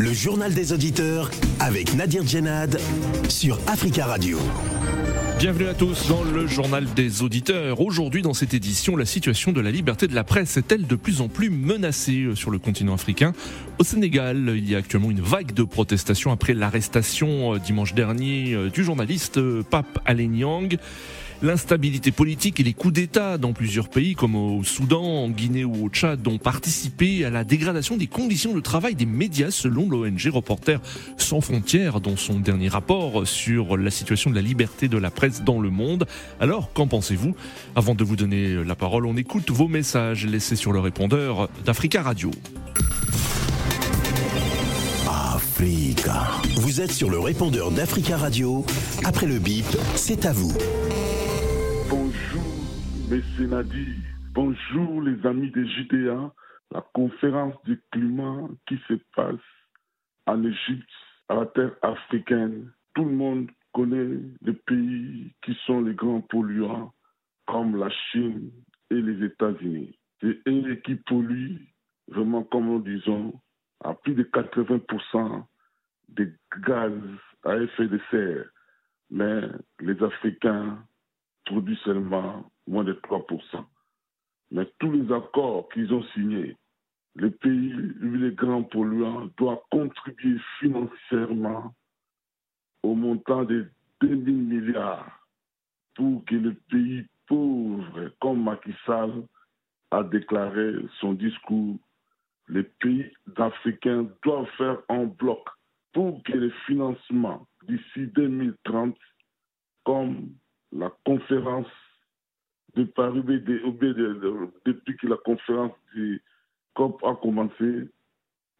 Le journal des auditeurs avec Nadir Djenad sur Africa Radio. Bienvenue à tous dans le journal des auditeurs. Aujourd'hui, dans cette édition, la situation de la liberté de la presse est-elle de plus en plus menacée sur le continent africain? Au Sénégal, il y a actuellement une vague de protestations après l'arrestation euh, dimanche dernier euh, du journaliste euh, Pape Aleniang. L'instabilité politique et les coups d'État dans plusieurs pays comme au Soudan, en Guinée ou au Tchad ont participé à la dégradation des conditions de travail des médias selon l'ONG Reporters sans frontières dans son dernier rapport sur la situation de la liberté de la presse dans le monde. Alors, qu'en pensez-vous? Avant de vous donner la parole, on écoute vos messages laissés sur le répondeur d'Africa Radio. Africa. Vous êtes sur le répondeur d'Africa Radio. Après le bip, c'est à vous. Messieurs Nadi, bonjour les amis des JDA, la conférence du climat qui se passe en Égypte, à la terre africaine. Tout le monde connaît les pays qui sont les grands polluants, comme la Chine et les États-Unis. C'est eux qui polluent, vraiment comme nous disons, à plus de 80% des gaz à effet de serre. Mais les Africains produisent seulement moins de 3%. Mais tous les accords qu'ils ont signés, les pays, les grands polluants, doivent contribuer financièrement au montant de 2000 milliards pour que les pays pauvres, comme Macky Sall a déclaré son discours, les pays africains doivent faire un bloc pour que les financements d'ici 2030, comme la conférence de Paris, depuis que la conférence du COP a commencé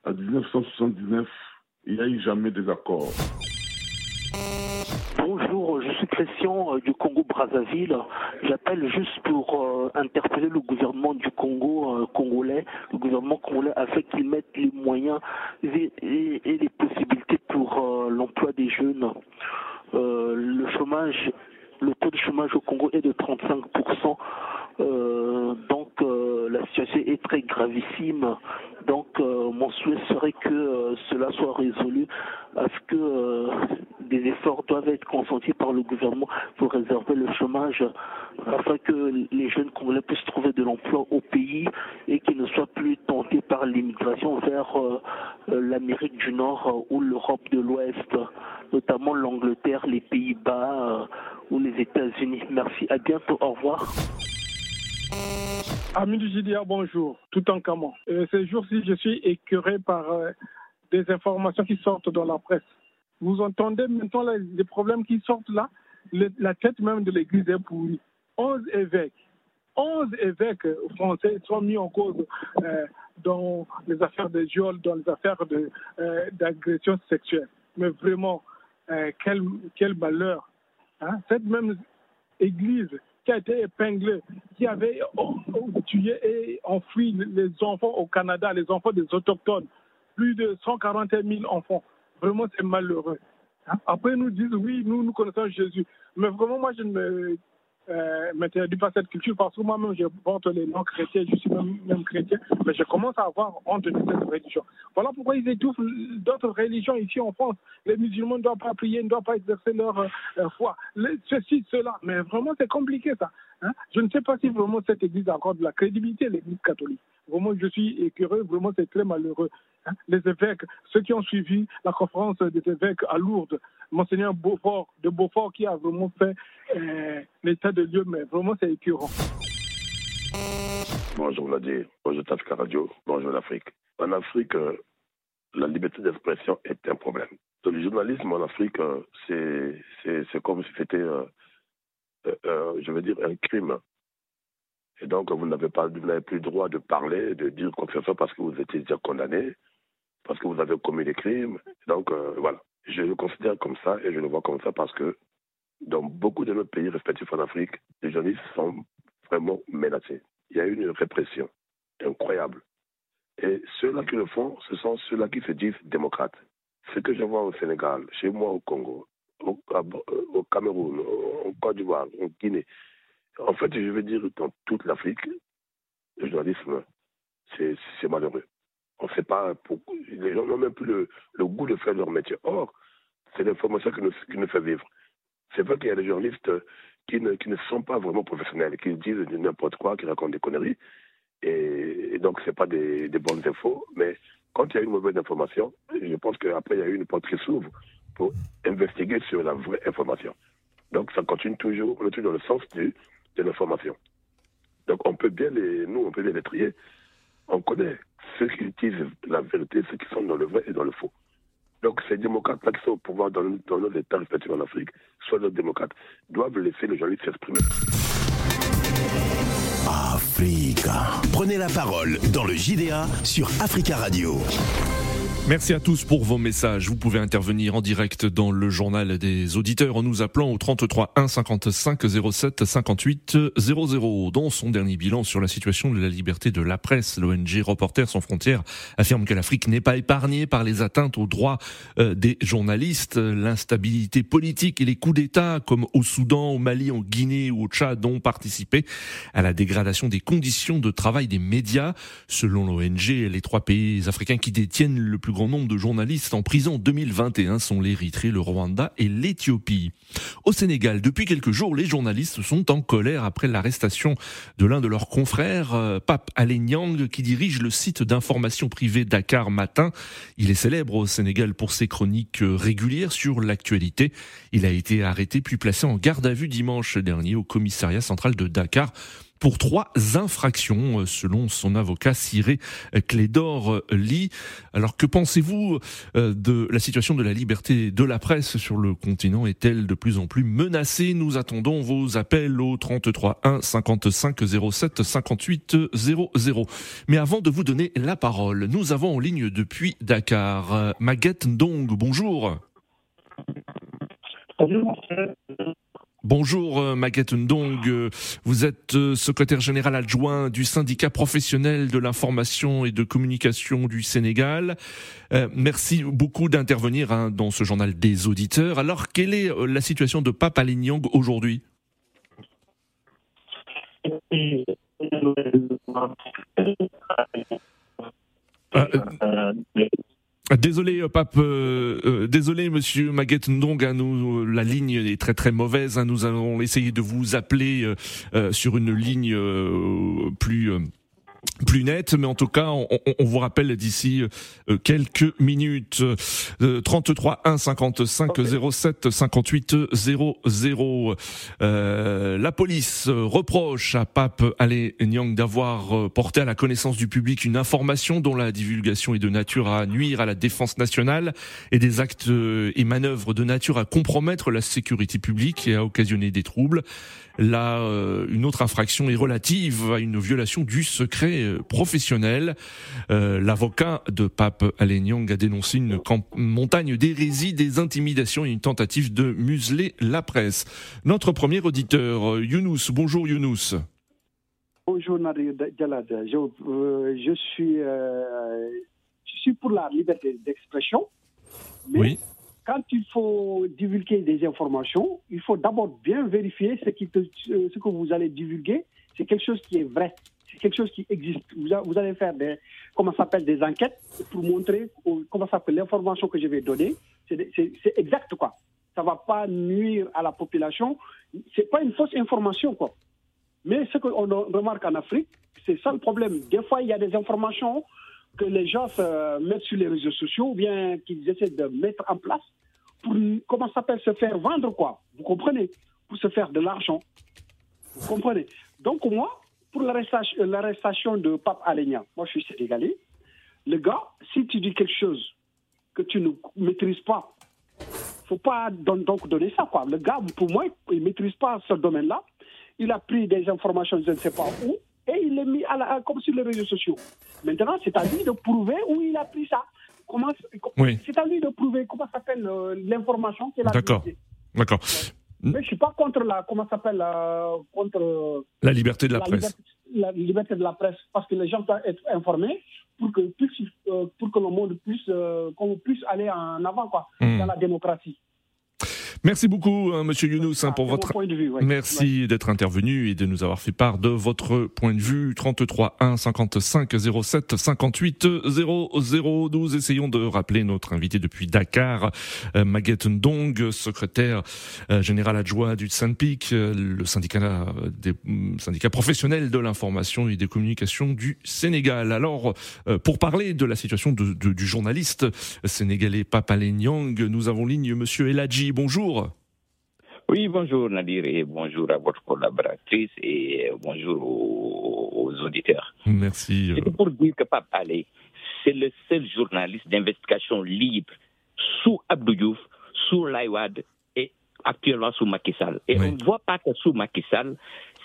en 1979, il n'y a eu jamais des accords. Bonjour, je suis Christian euh, du Congo Brazzaville. J'appelle juste pour euh, interpeller le gouvernement du Congo euh, congolais, le gouvernement congolais afin qu'il mette les moyens et les possibilités pour l'emploi des jeunes. le chômage le taux de chômage au Congo est de 35%. Euh, donc euh, la situation est très gravissime. Donc euh, mon souhait serait que cela soit résolu parce que des efforts doivent être consentis par le gouvernement pour réserver le chômage afin que les jeunes congolais puissent trouver de l'emploi au pays et qu'ils ne soient plus tentés par l'immigration vers l'Amérique du Nord ou l'Europe de l'Ouest, notamment l'Angleterre, les Pays-Bas ou les États-Unis. Merci, à bientôt, au revoir. Amis du bonjour, tout en camon. Euh, ces jours-ci, je suis écœuré par euh, des informations qui sortent dans la presse. Vous entendez maintenant les, problèmes qui sortent là? La tête même de l'Église est pourrie. 11 évêques, 11 évêques français sont mis en cause euh, dans les affaires de viol, dans les affaires d'agression sexuelle. Mais vraiment, quel, quel malheur Hein, cette même église qui a été épinglée, qui avait tué et enfui les enfants au Canada, les enfants des autochtones, plus de 140 000 enfants. Vraiment, c'est malheureux. Hein. Après, nous disent, oui, nous, nous connaissons Jésus. Mais vraiment, moi, je ne me euh, m'interdis pas cette culture parce que moi-même, je porte les noms chrétiens, je suis même, chrétien, mais je commence à avoir honte de cette religion. Voilà pourquoi ils étouffent d'autres religions ici en France. Les musulmans ne doivent pas prier, ne doivent pas exercer leur euh, foi. ceci, cela. Mais vraiment, c'est compliqué ça. Hein. Je ne sais pas si vraiment cette église accorde de la crédibilité l'église catholique. Vraiment, je suis écœureux. Vraiment, c'est très malheureux. Hein. Les évêques, ceux qui ont suivi la conférence des évêques à Lourdes, Monseigneur Beaufort, de Beaufort qui a vraiment fait euh, l'état de lieu, mais vraiment c'est écœurant. Bonjour Nadir, bonjour Tafka Radio, bonjour l'Afrique. En Afrique, euh, la liberté d'expression est un problème. le journalisme en Afrique, euh, c'est comme si c'était, je veux dire, un crime. Et donc, vous n'avez plus le droit de parler, de dire quoi que ce soit parce que vous étiez déjà condamné, parce que vous avez commis des crimes. Donc, voilà. Je le considère comme ça et je le vois comme ça parce que dans beaucoup de nos pays respectifs en Afrique, les journalistes sont vraiment menacés. Il y a une répression incroyable. Et ceux-là qui le font, ce sont ceux-là qui se disent démocrates. Ce que je vois au Sénégal, chez moi au Congo, au, au Cameroun, en Côte d'Ivoire, en Guinée, en fait, je veux dire dans toute l'Afrique, le journalisme, c'est malheureux. On ne sait pas les gens n'ont même plus le, goût de faire leur métier. Or, c'est l'information qui nous, fait vivre. C'est vrai qu'il y a des journalistes qui ne, sont pas vraiment professionnels, qui disent n'importe quoi, qui racontent des conneries. Et, donc, ce pas des, des, bonnes infos. Mais quand il y a une mauvaise information, je pense qu'après, il y a une porte qui s'ouvre pour investiguer sur la vraie information. Donc, ça continue toujours, on est toujours dans le sens du, de l'information. Donc, on peut bien les, nous, on peut bien les trier. On connaît ceux qui utilisent la vérité, ceux qui sont dans le vrai et dans le faux. Donc ces démocrates-là qui sont au pouvoir dans, dans nos États respectifs en Afrique, soit nos démocrates, doivent laisser les journalistes s'exprimer. Africa. Prenez la parole dans le JDA sur Africa Radio. Merci à tous pour vos messages. Vous pouvez intervenir en direct dans le journal des auditeurs en nous appelant au 33 1 55 07 58 00. Dans son dernier bilan sur la situation de la liberté de la presse, l'ONG Reporters sans frontières affirme que l'Afrique n'est pas épargnée par les atteintes aux droits euh, des journalistes. L'instabilité politique et les coups d'État comme au Soudan, au Mali, en Guinée ou au Tchad ont participé à la dégradation des conditions de travail des médias. Selon l'ONG, les trois pays africains qui détiennent le plus grand nombre de journalistes en prison en 2021 sont l'Érythrée, le Rwanda et l'Éthiopie. Au Sénégal, depuis quelques jours, les journalistes sont en colère après l'arrestation de l'un de leurs confrères, euh, Pape Alenyang, qui dirige le site d'information privée Dakar Matin. Il est célèbre au Sénégal pour ses chroniques régulières sur l'actualité. Il a été arrêté puis placé en garde à vue dimanche dernier au commissariat central de Dakar pour trois infractions, euh, selon son avocat Cyré Clédor Lee. Alors que pensez-vous euh, de la situation de la liberté de la presse sur le continent? Est-elle de plus en plus menacée? Nous attendons vos appels au 33 1 55 07 58 00. Mais avant de vous donner la parole, nous avons en ligne depuis Dakar euh, Maguette Ndong. Bonjour. Bonjour. Bonjour euh, Maguette Ndong, euh, vous êtes euh, secrétaire général adjoint du syndicat professionnel de l'information et de communication du Sénégal. merci beaucoup d'intervenir hein, dans ce journal des auditeurs. Alors, quelle est la situation de Pape Alignang aujourd'hui? Désolé, euh, Pape. Euh, euh, désolé, Monsieur Maguette Ndong. Nous, la ligne est très très mauvaise. Hein, nous allons essayer de vous appeler sur une ligne plus plus nette, mais en tout cas, on, vous rappelle d'ici euh, quelques minutes. 33 1 55 07 58 00. la police reproche à Pape Ale Nyang d'avoir euh, porté à la connaissance du public une information dont la divulgation est de nature à nuire à la défense nationale et des actes euh, et manœuvres de nature à compromettre la sécurité publique et à occasionner des troubles. Là, une autre infraction est relative à une violation du secret professionnel. Euh, l'avocat de Pape Alenyang a dénoncé une montagne d'hérésie, des intimidations et une tentative de museler la presse. Notre premier auditeur, Younous. Bonjour Younous. Bonjour Nadir Jalad. Je, euh, je, suis, euh, je suis pour la liberté d'expression. oui quand il faut divulguer des informations, il faut d'abord bien vérifier ce, qui ce que vous allez divulguer, c'est quelque chose qui est vrai quelque chose qui existe. Vous, allez faire des, comment s'appelle, des enquêtes pour montrer comment s'appelle l'information que je vais donner. C'est exact, quoi. Ça va pas nuire à la population. C'est pas une fausse information, quoi. Mais ce qu'on remarque en Afrique, c'est ça le problème. Des fois, il y a des informations que les gens se mettent sur les réseaux sociaux ou bien qu'ils essaient de mettre en place pour, comment s'appelle, se faire vendre, quoi. Vous comprenez? Pour se faire de l'argent. Vous comprenez? Donc, moi, pour l'arrestation de Pape Alenia, moi je suis sénégalais, le gars, si tu dis quelque chose que tu ne maîtrises pas, faut pas donc donner ça. Quoi. Le gars, pour moi, il ne maîtrise pas ce domaine-là. Il a pris des informations, je ne sais pas où, et il les mis à la, comme sur les réseaux sociaux. Maintenant, c'est à lui de prouver où il a pris ça. Comment, C'est à lui de prouver comment s'appelle euh, l'information qu'il a D'accord. D'accord. Mais je suis pas contre la, comment s'appelle, la, contre la liberté de la, presse. la liberté de la presse, parce que les gens doivent être informés pour que, euh, pour que le monde puisse, euh, qu'on puisse aller en avant, quoi, hmm. dans la démocratie. Merci beaucoup, hein, Monsieur Younous, hein, pour votre. Point de vue, ouais. Merci d'être intervenu et de nous avoir fait part de votre point de vue. 33 1 55 07 58 00 12. Essayons de rappeler notre invité depuis Dakar, euh, Maguette Ndong, secrétaire euh, général adjoint du SANPIC, euh, le syndicat euh, des mm, syndicats professionnels de l'information et des communications du Sénégal. Alors, pour parler de la situation de, de, du journaliste sénégalais Papa Nyang, nous avons ligne Monsieur Eladji. Bonjour. Oui, bonjour Nadir et bonjour à votre collaboratrice et bonjour aux, aux auditeurs. Merci. C'est pour dire que Pape Alé, c'est le seul journaliste d'investigation libre sous Abdou Diouf, sous Laïwad et actuellement sous Macky Sall. Et Oui. on ne voit pas que sous Macky Sall,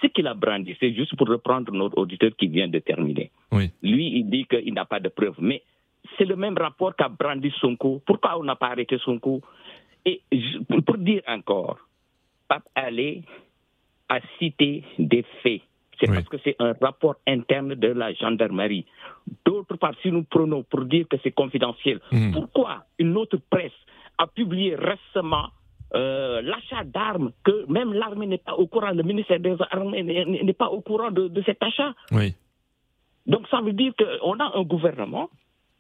ce qu'il a brandi, c'est juste pour reprendre notre auditeur qui vient de terminer. Oui. Lui, il dit qu'il n'a pas de preuves, mais c'est le même rapport qu'a brandi Sonko. Pourquoi on n'a pas arrêté Sonko? Et pour- dire encore, Pape Alé a cité des faits. C'est Oui. parce que c'est un rapport interne de la gendarmerie. D'autre part, si nous prenons pour dire que c'est confidentiel, Mhm. pourquoi une autre presse a publié récemment euh, l'achat d'armes que même l'armée n'est pas au courant, le ministère des Armées n'est n'est pas au courant de, de cet achat? Oui. donc ça veut dire qu'on a un gouvernement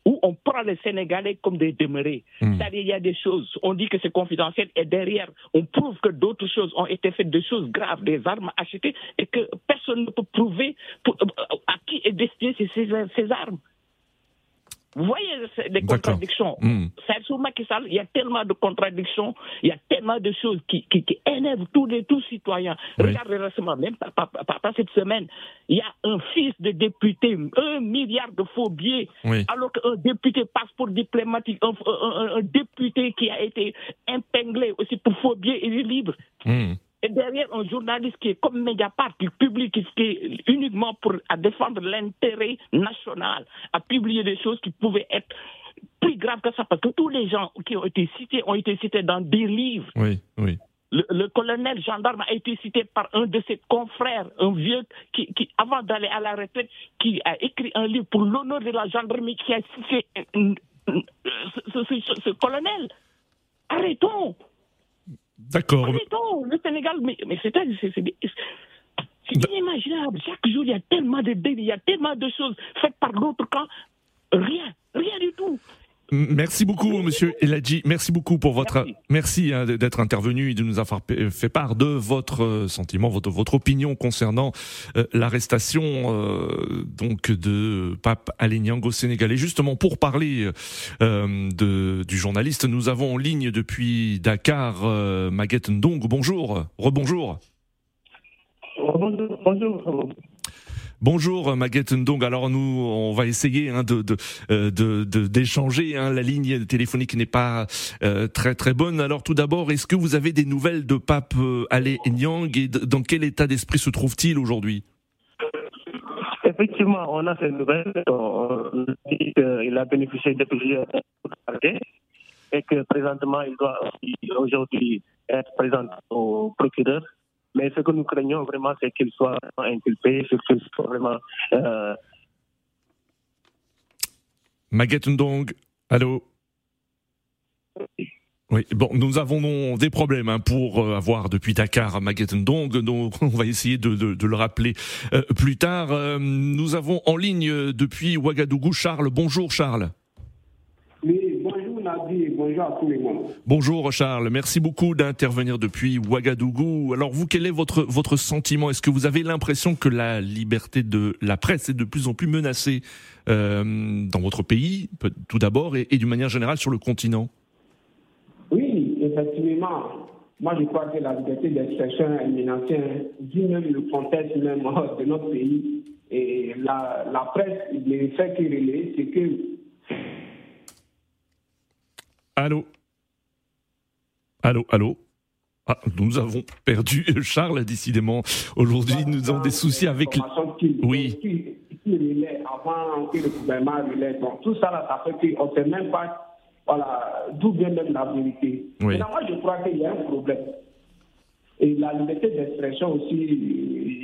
où on prend les Sénégalais comme des demeurés. Mm. C'est-à-dire il y a des choses, on dit que c'est confidentiel et derrière on prouve que d'autres choses ont été faites, des choses graves, des armes achetées et que personne ne peut prouver pour- euh, à qui est destiné ces, ces- ces armes. Vous voyez D'accord. contradictions. Mm. C'est sur Macky Sall, il y a tellement de contradictions, il y a tellement de choses qui, qui, qui énervent tous les tous citoyens. Oui. Regardez récemment, même pas, pas, pas- pas cette semaine, il y a un fils de député, un milliard de faux billets, Oui. alors qu'un député passeport diplomatique, un, un- un- un député qui a été épinglé aussi pour faux billets, il est libre. Mm. Et derrière un journaliste qui est comme Mediapart, qui publie, qui, est uniquement pour à défendre l'intérêt national, a publié des choses qui pouvaient être plus graves que ça, parce que tous les gens qui ont été cités ont été cités dans des livres. Oui. Oui. Le, le colonel gendarme a été cité par un de ses confrères, un vieux qui, qui avant d'aller à la retraite, qui a écrit un livre pour l'honneur de la gendarmerie, qui a cité euh, euh, ce, ce- ce- ce colonel. Arrêtons D'accord. Le Sénégal, mais, mais c'est inimaginable. Chaque jour, il y a tellement de délits, il y a tellement de choses faites par l'autre camp. Rien, rien du tout. Merci beaucoup, Monsieur Eladji. Merci beaucoup pour votre. Merci. Merci hein, d'être intervenu et de nous avoir fait fait part de votre euh, sentiment, votre, votre opinion concernant euh, l'arrestation euh, donc de Pape Alé-Niang au Sénégal. Et justement, pour parler euh, de, du journaliste, nous avons en ligne depuis Dakar euh, Maguette Ndong. Bonjour, rebonjour. Bonjour, bonjour. Bonjour euh, Maguette Ndong. Alors nous, on va essayer hein, euh, de- d'échanger. hein. La ligne téléphonique n'est pas euh, très très bonne. Alors tout d'abord, est-ce que vous avez des nouvelles de Pape euh, Alé Nyang et dans quel état d'esprit se trouve-t-il aujourd'hui? Effectivement, on a ces nouvelles. On dit qu'il a bénéficié de plusieurs et que présentement, il doit aujourd'hui être présent au procureur. Mais ce que nous craignons vraiment, c'est qu'il soit inculpé, c'est qu'il soit vraiment. Euh, Maguette Ndong, allô? Oui, bon, nous avons des problèmes hein, pour euh, avoir depuis Dakar Maguette Ndong, donc on va essayer de, de- de le rappeler euh, plus tard. Euh, nous avons en ligne depuis Ouagadougou Charles. Bonjour Charles. Oui, bonjour à tout le monde. Bonjour Charles, merci beaucoup d'intervenir depuis Ouagadougou. Alors vous, quel est votre, votre sentiment? Est-ce que vous avez l'impression que la liberté de la presse est de plus en plus menacée euh, dans votre pays, tout d'abord, et, et d'une manière générale sur le continent? Oui, effectivement, moi je crois que la liberté d'expression est menacée, vu même le contexte même de notre pays. Et la, la presse, le fait qu'il relaie, c'est que Allô? Allô, allô? Ah, nous avons perdu Charles, décidément. Aujourd'hui, nous avons des soucis avec... Oui. avant que le gouvernement. Donc tout ça, là, ça fait qu'on ne sait même pas voilà, d'où vient même la vérité. Oui. Moi, je crois qu'il y a un problème. Et la liberté d'expression aussi,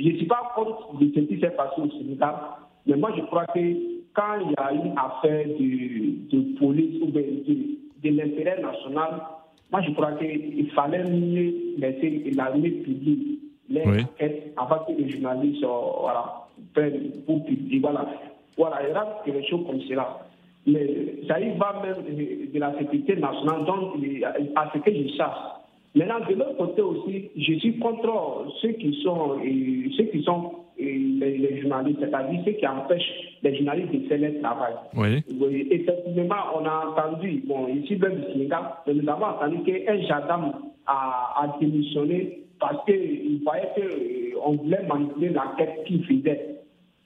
je ne suis pas contre de ce qui s'est passé au Sénégal, mais moi, je crois que quand il y a une affaire de, de police ou de, de l'intérêt national, moi je crois qu'il fallait mieux laisser l'armée publique les oui. enquêtes avant que les journalistes voilà, prennent pour publier. Voilà. voilà, il y aura des choses comme cela. Mais ça y va même de la sécurité nationale, donc à ce que je sache. Maintenant, de l'autre côté aussi, je suis contre ceux qui sont, ceux qui sont les, journalistes, c'est-à-dire ceux qui empêchent les journalistes faire leur travail. Oui. Effectivement, on a entendu, bon, ici même du Sénégal, nous avons entendu qu'un gendarme a, a démissionné parce qu'il voyait qu'on voulait manipuler l'enquête qu'il faisait.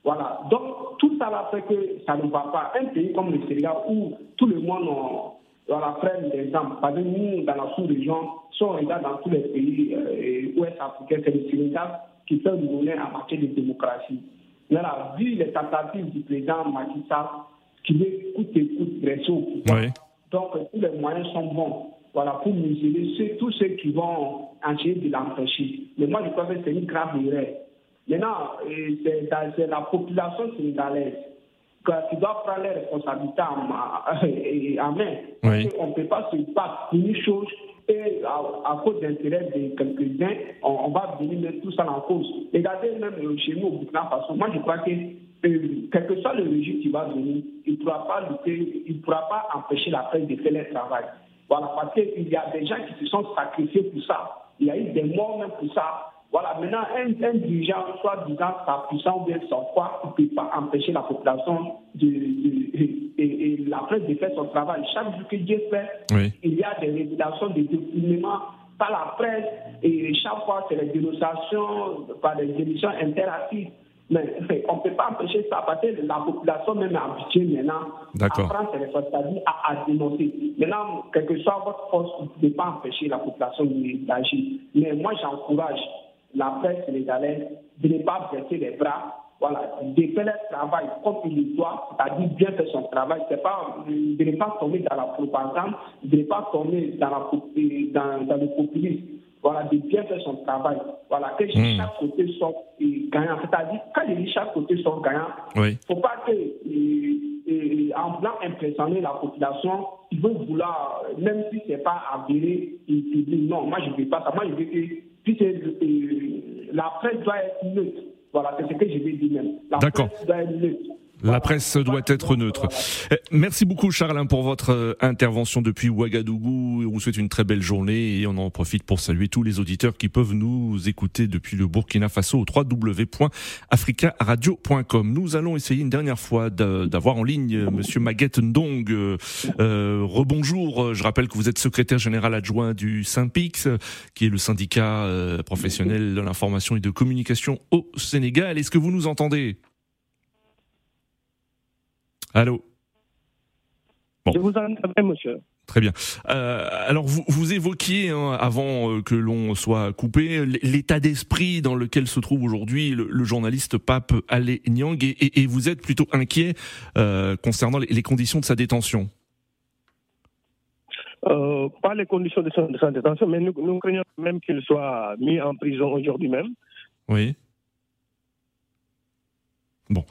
Voilà. Donc, tout ça là fait que ça ne va pas. Un pays comme le Sénégal où tout le monde voilà, prenne des exemples. Parce que nous, dans la sous-région, si on regarde dans tous les pays euh, ouest africains, c'est le Sénégal qui fait nous donner en matière de démocratie. Voilà, vu les tentatives du président Macky Sall, qui veut coûte et coûte dresser au pouvoir. Donc, tous les moyens sont bons voilà, pour mesurer tous ceux qui vont essayer de l'empêcher. Mais moi, je crois que c'est une grave erreur. Maintenant, c'est la population sénégalaise qui doit prendre les responsabilités en, main. On ne peut pas se battre une chose et à, cause d'intérêt de quelques-uns, on, va venir mettre tout ça en cause. Regardez même euh, chez nous au Burkina Faso, moi je crois que euh, quel que soit le régime qui va venir, il ne pourra pas lutter, il pourra pas empêcher la presse de faire leur travail. Voilà, parce qu'il y a des gens qui se sont sacrifiés pour ça. Il y a eu des morts même pour ça. Voilà, maintenant, un, un dirigeant, soit disant sa puissance ou bien son poids, ne peut pas empêcher la population de, et, la presse de faire son travail. Chaque jour que Dieu fait, il y a des révélations, des détournements par la presse, et chaque fois, c'est les dénonciations par des émissions interactives. Mais on ne peut pas empêcher ça parce que la population même est habituée maintenant à prendre ses responsabilités, à, à dénoncer. Maintenant, quelle que soit votre force, vous ne pouvez pas empêcher la population d'agir. Mais moi, j'encourage la presse sénégalaise de ne pas baisser les bras, voilà, de faire leur travail comme il le doit, c'est-à-dire bien faire son travail. C'est pas, de ne pas tomber dans la propagande, de ne pas tomber dans, la, dans, dans le populisme voilà, de bien faire son travail. Voilà, que hmm. chaque côté soit gagnant. C'est-à-dire, quand je dis chaque côté soit gagnant, il ne faut pas que, en voulant impressionner la population, ils veulent vouloir, même si ce n'est pas avéré, ils disent non, moi je ne veux pas ça. Moi je veux que la presse doit être neutre. Voilà, c'est ce que je vais dire même. La presse doit être neutre. La presse doit être neutre. Eh, merci beaucoup Charles pour votre euh, intervention depuis Ouagadougou. On vous souhaite une très belle journée et on en profite pour saluer tous les auditeurs qui peuvent nous écouter depuis le Burkina Faso au www.africaradio.com. Nous allons essayer une dernière fois d'avoir en ligne euh, Monsieur Maguette Ndong. Euh, rebonjour, je rappelle que vous êtes secrétaire général adjoint du Synpix, qui est le syndicat professionnel de l'information et de communication au Sénégal. Est-ce que vous nous entendez? Allô Je vous entends, monsieur. Très bien. Euh, alors vous, vous évoquiez hein, avant euh, que l'on soit coupé l'état d'esprit dans lequel se trouve aujourd'hui le, journaliste Pape Ale Nyang et, vous êtes plutôt inquiet euh, concernant les, conditions de sa détention. pas les conditions de sa, détention, mais nous, nous craignons même qu'il soit mis en prison aujourd'hui même. Oui. Bon.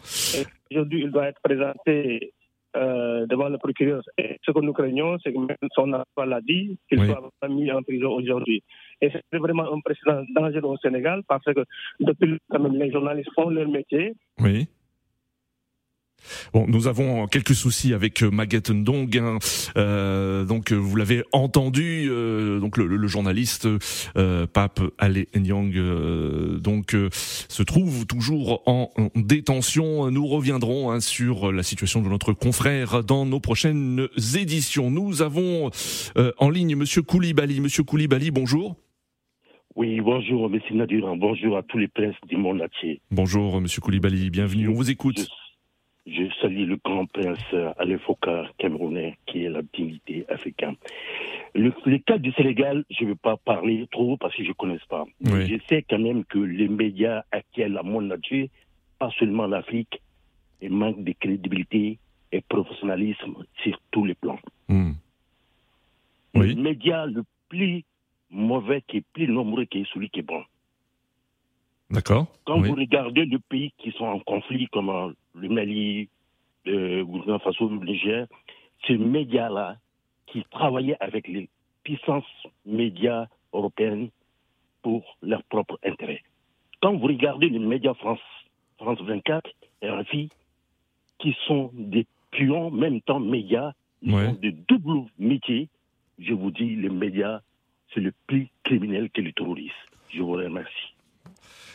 Aujourd'hui, il doit être présenté euh, devant le procureur. Et ce que nous craignons, c'est que même son avocat l'a dit, qu'il soit mis en prison aujourd'hui. Et c'est vraiment un précédent dangereux au Sénégal parce que depuis quand même, les journalistes font leur métier. Oui. Bon, nous avons quelques soucis avec euh, Maguette Ndong. Hein. Euh, donc, euh, vous l'avez entendu, donc le, journaliste Pape Ale Nyang, donc se trouve toujours en, détention. Nous reviendrons hein, sur la situation de notre confrère dans nos prochaines éditions. Nous avons en ligne Monsieur Koulibaly. Monsieur Koulibaly, bonjour. Oui, bonjour, Monsieur Nadur. Bonjour à tous les princes du monde entier. Bonjour, Monsieur Koulibaly. Bienvenue. On vous écoute. Je salue le grand prince Alain Foucault, camerounais, qui est la dignité africaine. Le, cas du Sénégal, je ne vais pas parler trop parce que je ne connais pas. Je sais quand même que les médias actuels à mon entier, pas seulement l'Afrique, manquent de crédibilité et professionnalisme sur tous les plans. Hmm. Le média le plus mauvais, qui est plus nombreux, qui est celui qui est bon. D'accord. Quand vous regardez les pays qui sont en conflit, comme euh, le Mali, le Burkina Faso, le Niger, ces médias-là qui travaillaient avec les puissances médias européennes pour leur propre intérêt. Quand vous regardez les médias France, France 24, RFI, qui sont des pions, même temps médias, ils ont de doubles métiers, je vous dis, les médias, c'est le plus criminel que le terrorisme. Je vous remercie.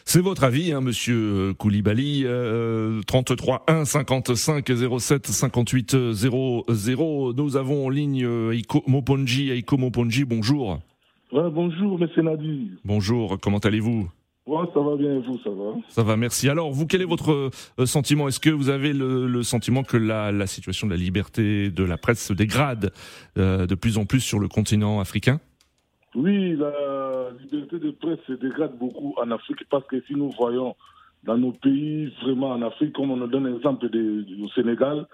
C'est votre avis, hein, monsieur Koulibaly. Euh, 33 1 55 07 58 00. Nous avons en ligne Aiko Moponji. Aiko Moponji, bonjour. bonjour, monsieur Nadi. Bonjour, comment allez-vous? Ouais, ça va bien, vous, ça va? Ça va, merci. Alors, vous, quel est votre euh, sentiment? Est-ce que vous avez le, sentiment que la, la, situation de la liberté de la presse se dégrade euh, de plus en plus sur le continent africain? Oui, la liberté de presse se dégrade beaucoup en Afrique parce que si nous voyons dans nos pays, vraiment en Afrique, comme on donne l'exemple du Sénégal,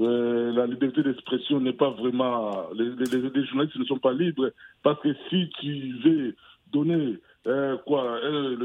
euh, la liberté d'expression n'est pas vraiment... Les, journalistes ne sont pas libres parce que si tu veux donner euh, quoi, euh,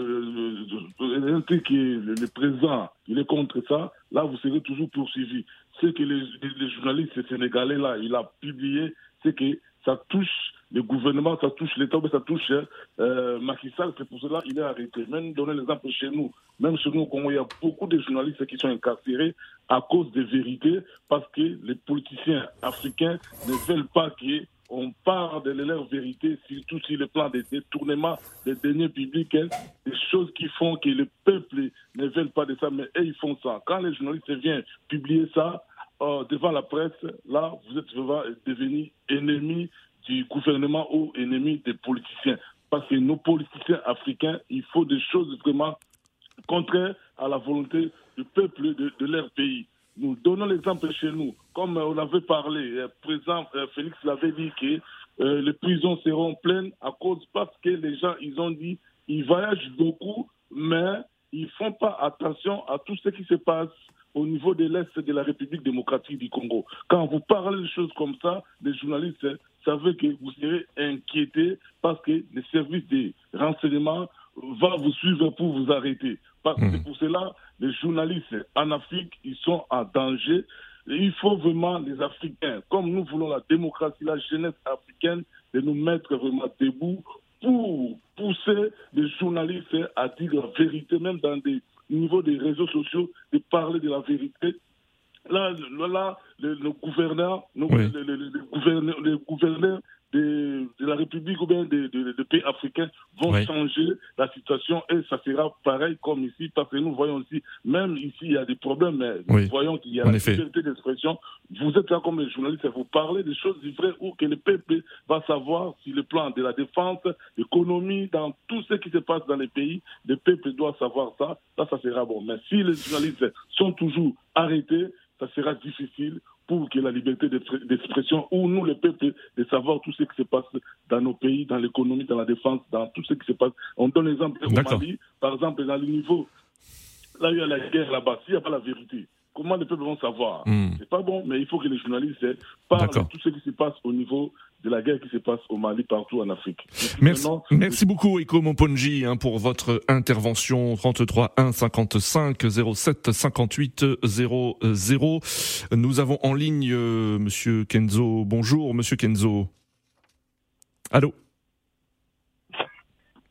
le, un truc qui est le, président, il est contre ça, là vous serez toujours poursuivi. Ce que les, les, journalistes sénégalais là, il a publié, c'est que ça touche le gouvernement, ça touche l'État, mais ça touche euh, Sall, c'est pour cela qu'il est arrêté. Même donner l'exemple chez nous, même chez nous il y a beaucoup de journalistes qui sont incarcérés à cause des vérités, parce que les politiciens africains ne veulent pas qu'il on parle de leur vérité, surtout sur le plan des détournements des deniers publics, hein, des choses qui font que le peuple ne veut pas de ça, mais eux, ils font ça. Quand les journalistes viennent publier ça euh, devant la presse, là, vous êtes devenus ennemis du gouvernement ou ennemis des politiciens. Parce que nos politiciens africains, il faut des choses vraiment contraires à la volonté du peuple de leur pays. Nous donnons l'exemple chez nous. Comme on avait parlé, euh, président euh, Félix l'avait dit que euh, les prisons seront pleines à cause parce que les gens, ils ont dit, ils voyagent beaucoup, mais ils font pas attention à tout ce qui se passe au niveau de l'Est de la République démocratique du Congo. Quand vous parlez de choses comme ça, les journalistes savent que vous serez inquiétés parce que les services de renseignement vont vous suivre pour vous arrêter. Hmm. C'est pour cela les journalistes en Afrique, ils sont en danger. il faut vraiment, les Africains, comme nous voulons la démocratie, la jeunesse africaine, de nous mettre vraiment debout pour pousser les journalistes à dire la vérité, même dans des niveaux des réseaux sociaux, de parler de la vérité. Là, là le, gouverneur, le gouverneur de, la République ou bien des pays africains vont changer la situation et ça sera pareil comme ici. Parce que nous voyons ici, même ici il y a des problèmes, mais nous voyons qu'il y a la liberté d'expression. Vous êtes là comme les journalistes vous parlez des choses vraies ou que le peuple va savoir sur le plan de la défense, l'économie, dans tout ce qui se passe dans les pays, le peuple doit savoir ça, ça, ça sera bon. Mais si les journalistes sont toujours arrêtés, ça sera difficile pour que la liberté d'expression, ou nous, le peuple, de savoir tout ce qui se passe dans nos pays, dans l'économie, dans la défense, dans tout ce qui se passe. On donne l'exemple au Mali, par exemple, dans le niveau, là, il y a la guerre là-bas, s'il n'y a pas la vérité, comment les peuples vont savoir? Hmm. C'est pas bon, mais il faut que les journalistes parlent de tout ce qui se passe au niveau de la guerre qui se passe au Mali, partout en Afrique. Merci, merci beaucoup, Eko Momponji, hein, pour votre intervention. 33 1 55 07 58 00. Nous avons en ligne euh, Monsieur Kenzo. Bonjour, Monsieur Kenzo. Allô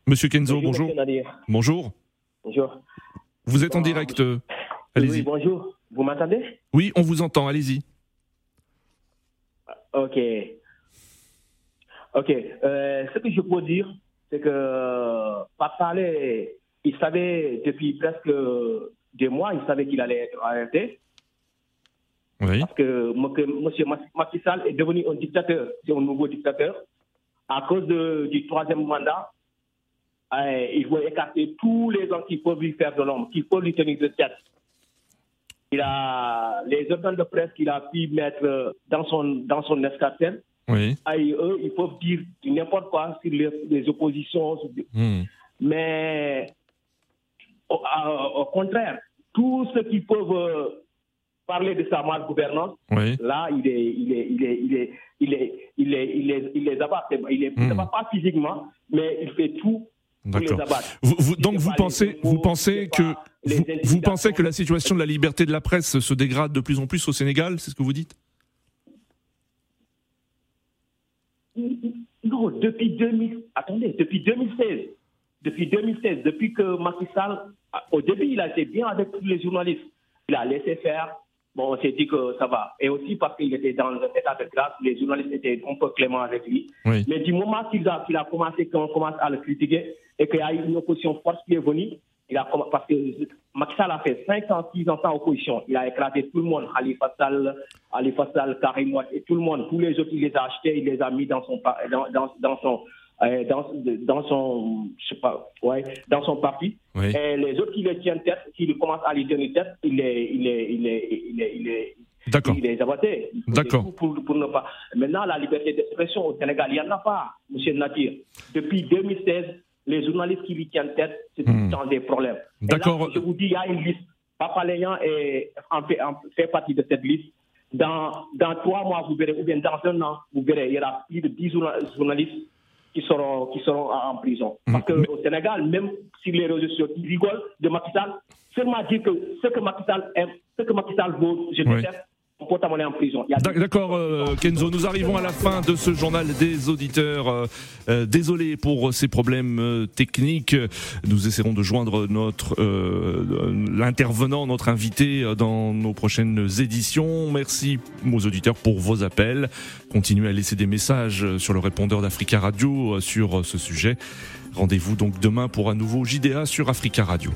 Monsieur Kenzo, bonjour. Bonjour. Bonjour. Vous êtes en direct. Euh, allez-y. Oui, bonjour. Vous m'entendez? Oui, on vous entend. Allez-y. Ok. Ok. Euh, ce que je peux dire, c'est que par parler, il savait depuis presque deux mois, il savait qu'il allait être arrêté. Oui. Parce que M. Macky Sall est devenu un dictateur, c'est un nouveau dictateur. À cause du troisième mandat, euh, il veut écarter tous les gens qui peuvent lui faire de l'ombre, qui peuvent lui tenir de tête. Il a les organes de presse qu'il a pu mettre dans son, dans son escarcelle oui. eux, ils peuvent dire n'importe quoi sur les, oppositions. Hmm. Mais au, contraire, tous ceux qui peuvent euh, parler de sa gouvernance, là, il est, il est, il est, il est, il est, il est, il est, il les abat. Il est, hmm. pas physiquement, mais il fait tout D'accord. donc vous pensez, vous pensez que vous, vous pensez que la situation de la liberté de la presse se dégrade de plus en plus au Sénégal, c'est ce que vous dites? Non, depuis 2000, attendez, depuis 2016, depuis 2016, depuis que Macky Sall, au début, il a été bien avec tous les journalistes. Il a laissé faire. Bon, on s'est dit que ça va. Et aussi parce qu'il était dans un état de grâce, les journalistes étaient un peu cléments avec lui. Mais du moment qu'il a, commencé, qu'on commence à le critiquer et qu'il y a eu une opposition forte qui est venue, il a, parce que Macky Sall a fait 5 ans, 6 ans sans opposition. Il a éclaté tout le monde, Ali Fassal, Ali Fassal, Karim et tout le monde. Tous les autres, il les a achetés, il les a mis dans son, dans, dans, dans son, euh, dans, dans, son, je sais pas, ouais, dans son parti. Et les autres qui les tiennent tête, qui commencent à les donner tête, il les, il les, il les, il les, il les D'accord. Il les abattait. D'accord. Pour, pour, ne pas. Maintenant, la liberté d'expression au Sénégal, il n'y en a pas, M. Nadir. Depuis 2016, les journalistes qui lui tiennent tête, c'est tout le hmm. temps des problèmes. D'accord. Je vous dis, il y a une liste. Papa Léon est, en fait, fait partie de cette liste. Dans, dans trois mois, vous verrez, ou bien dans un an, vous verrez, il y aura plus de 10 journalistes qui seront, qui seront en prison. Hmm. Parce qu'au Sénégal, même si les réseaux sociaux rigolent de Macky Sall, seulement dire que ce que Macky Sall aime, ce que Macky Sall vaut, je déteste, en prison? D'accord, euh, Kenzo, nous arrivons à la fin de ce journal des auditeurs. Euh, euh, désolé pour ces problèmes techniques. Nous essaierons de joindre notre l'intervenant, notre invité dans nos prochaines éditions. Merci aux auditeurs pour vos appels. Continuez à laisser des messages sur le répondeur d'Africa Radio sur ce sujet. Rendez-vous donc demain pour un nouveau JDA sur Africa Radio.